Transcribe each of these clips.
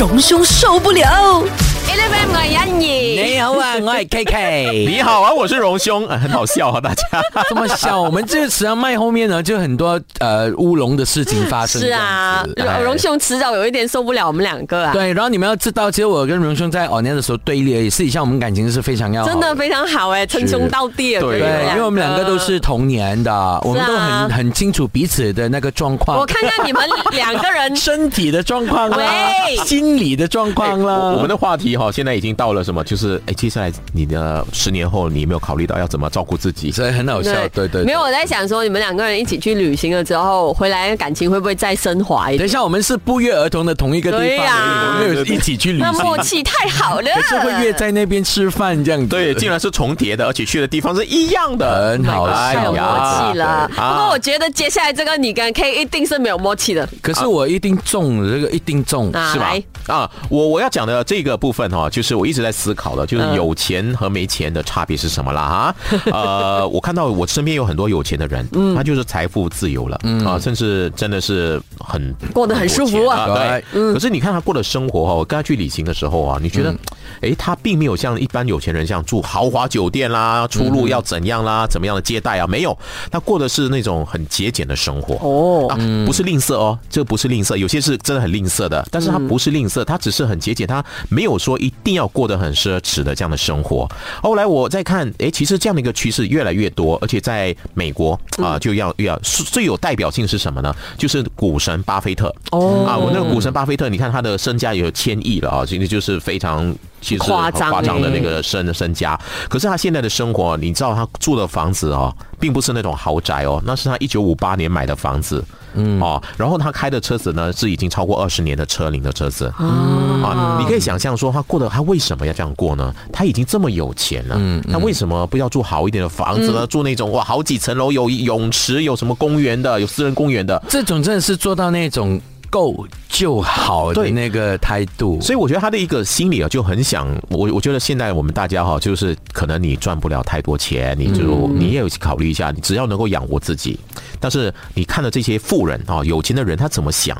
荣兄受不了。Eleven 我係欣怡，你好啊，我係 K K。你好啊，我是荣兄，啊很好笑啊，大家。这么笑，我们这个慈阳麦后面呢，就很多呃乌龙的事情发生。是啊，荣兄迟早有一点受不了我们两个啊，对，然后你们要知道，其实我跟荣兄在哦年的时候对立而已，私底下我们感情是非常要好真的非常好哎，称兄道弟啊，对对，因为我们两个都是同年的，我们都很很清楚彼此的那个状况。我看看你们两个人。身体的状况啦喂，心理的状况啦。我我们的话题哈，现在已经到了什么？就是哎，接下来你的十年后，你有没有考虑到要怎么照顾自己？所以很好笑，对对。对没有，我在想说，你们两个人一起去旅行了之后，回来感情会不会再升华一点？等一下，我们是不约而同的同一个地方对呀我们没有一起去旅行那行。默契太好了，可是会约在那边吃饭这样子。对，竟然是重叠的，而且去的地方是一样的，很好哎太有默契了。不过我觉得接下来这个你跟 K 一定是没有默契的，可是我一定中了，这个一定中。啊是吧来？啊，我我要讲的这个部分哈，就是我一直在思考的，就是有钱和没钱的差别是什么啦哈。呃，我看到我身边有很多有钱的人，他就是财富自由了，啊，甚至真的是很过得很舒服啊。对，可是你看他过的生活哈，我跟他去旅行的时候啊，你觉得，哎，他并没有像一般有钱人像住豪华酒店啦，出入要怎样啦，怎么样的接待啊，没有，他过的是那种很节俭的生活。哦。啊，不是吝啬哦，这不是吝啬，有些是真的很吝啬的，但是他不是吝啬，他只是很节俭，他没有说一定要过得很奢侈的这样的生活。后来我再看，诶，其实这样的一个趋势越来越多，而且在美国啊、就要要最有代表性是什么呢？就是股神巴菲特哦啊，我那个股神巴菲特，你看他的身家有千亿了啊，其实就是非常。其实夸张夸张的欸。那个身身家，可是他现在的生活，你知道他住的房子哦，并不是那种豪宅哦，那是他一九五八年买的房子，嗯。哦，然后他开的车子呢是已经超过二十年的车龄的车子。啊，你可以想象说他过得他为什么要这样过呢？他已经这么有钱了，嗯，他为什么不要住好一点的房子呢？住那种哇好几层楼，有泳池，有什么公园的，有私人公园的，这种真的是做到那种够就好的对那个态度。所以我觉得他的一个心理啊，就很想我。我觉得现在我们大家哈，就是可能你赚不了太多钱，你就、你也有考虑一下，你只要能够养活自己。但是你看到这些富人啊，有钱的人，他怎么想？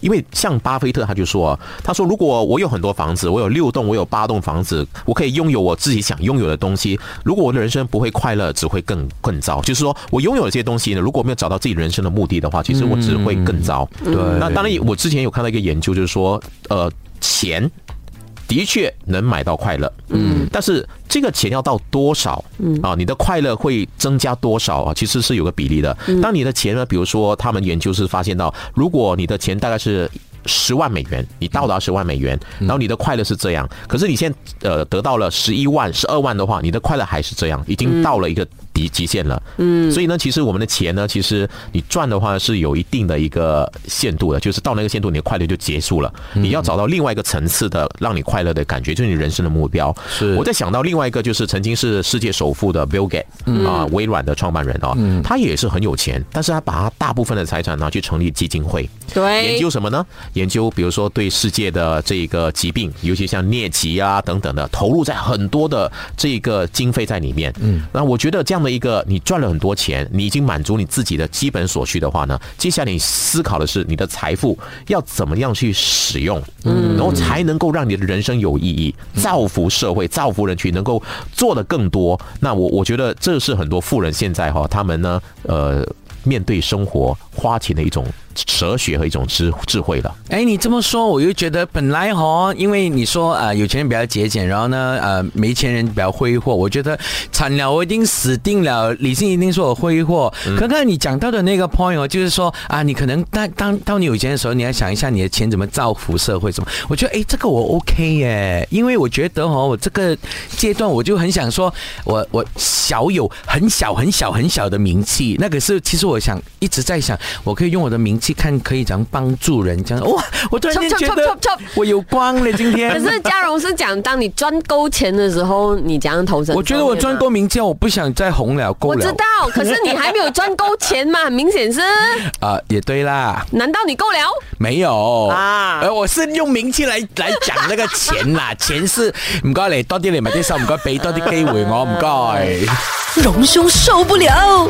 因为像巴菲特他就说，他说如果我有很多房子，我有六栋，我有八栋房子，我可以拥有我自己想拥有的东西。如果我的人生不会快乐，只会更更糟。就是说我拥有这些东西呢，如果没有找到自己人生的目的的话，其实我只会更糟。对那当然，我之前有看到一个研究，就是说，呃，钱的确能买到快乐，嗯，但是这个钱要到多少，嗯啊，你的快乐会增加多少啊？其实是有个比例的。当你的钱呢，比如说他们研究是发现到，如果你的钱大概是。十万美元，你到达十万美元，然后你的快乐是这样。可是你现在呃得到了十一万、十二万的话，你的快乐还是这样，已经到了一个极极限了。嗯，所以呢，其实我们的钱呢，其实你赚的话是有一定的一个限度的，就是到那个限度，你的快乐就结束了。你要找到另外一个层次的让你快乐的感觉，就是你人生的目标。是我在想到另外一个，就是曾经是世界首富的 Bill Gates 啊，微软的创办人啊，他也是很有钱，但是他把他大部分的财产拿去成立基金会，对研究，什么呢？研究比如说对世界的这个疾病，尤其像疟疾啊等等的，投入在很多的这个经费在里面。嗯，那我觉得这样的一个你赚了很多钱，你已经满足你自己的基本所需的话呢，接下来你思考的是你的财富要怎么样去使用，嗯，然后才能够让你的人生有意义，造福社会，造福人群，能够做的更多。那我我觉得这是很多富人现在哈，他们呢，呃。面对生活花钱的一种哲学和一种智智慧了。哎，你这么说，我又觉得本来哈，因为你说啊、呃有钱人比较节俭，然后呢，呃，没钱人比较挥霍。我觉得惨了，我一定死定了。理性一定说我挥霍。可刚才你讲到的那个 point 哦，就是说啊，你可能当当当你有钱的时候，你要想一下你的钱怎么造福社会什么。我觉得哎，这个我 OK 耶，因为我觉得哦，我这个阶段我就很想说，我我小有很小很小很小的名气，那个是其实我想一直在想，我可以用我的名气看可以怎样帮助人，这样哇，我突然间觉得我有光了今天。可是嘉荣是讲，当你赚够钱的时候，你怎样投资？我觉得我赚够。名气，我不想再红了，够了。我知道，可是你还没有赚够钱嘛，很明显是。啊、也对啦，难道你够了？没有啊呃，我是用名气来来讲那个钱啦，钱是唔该你多啲嚟埋啲手，唔该俾多啲机会我，唔该。荣兄受不了。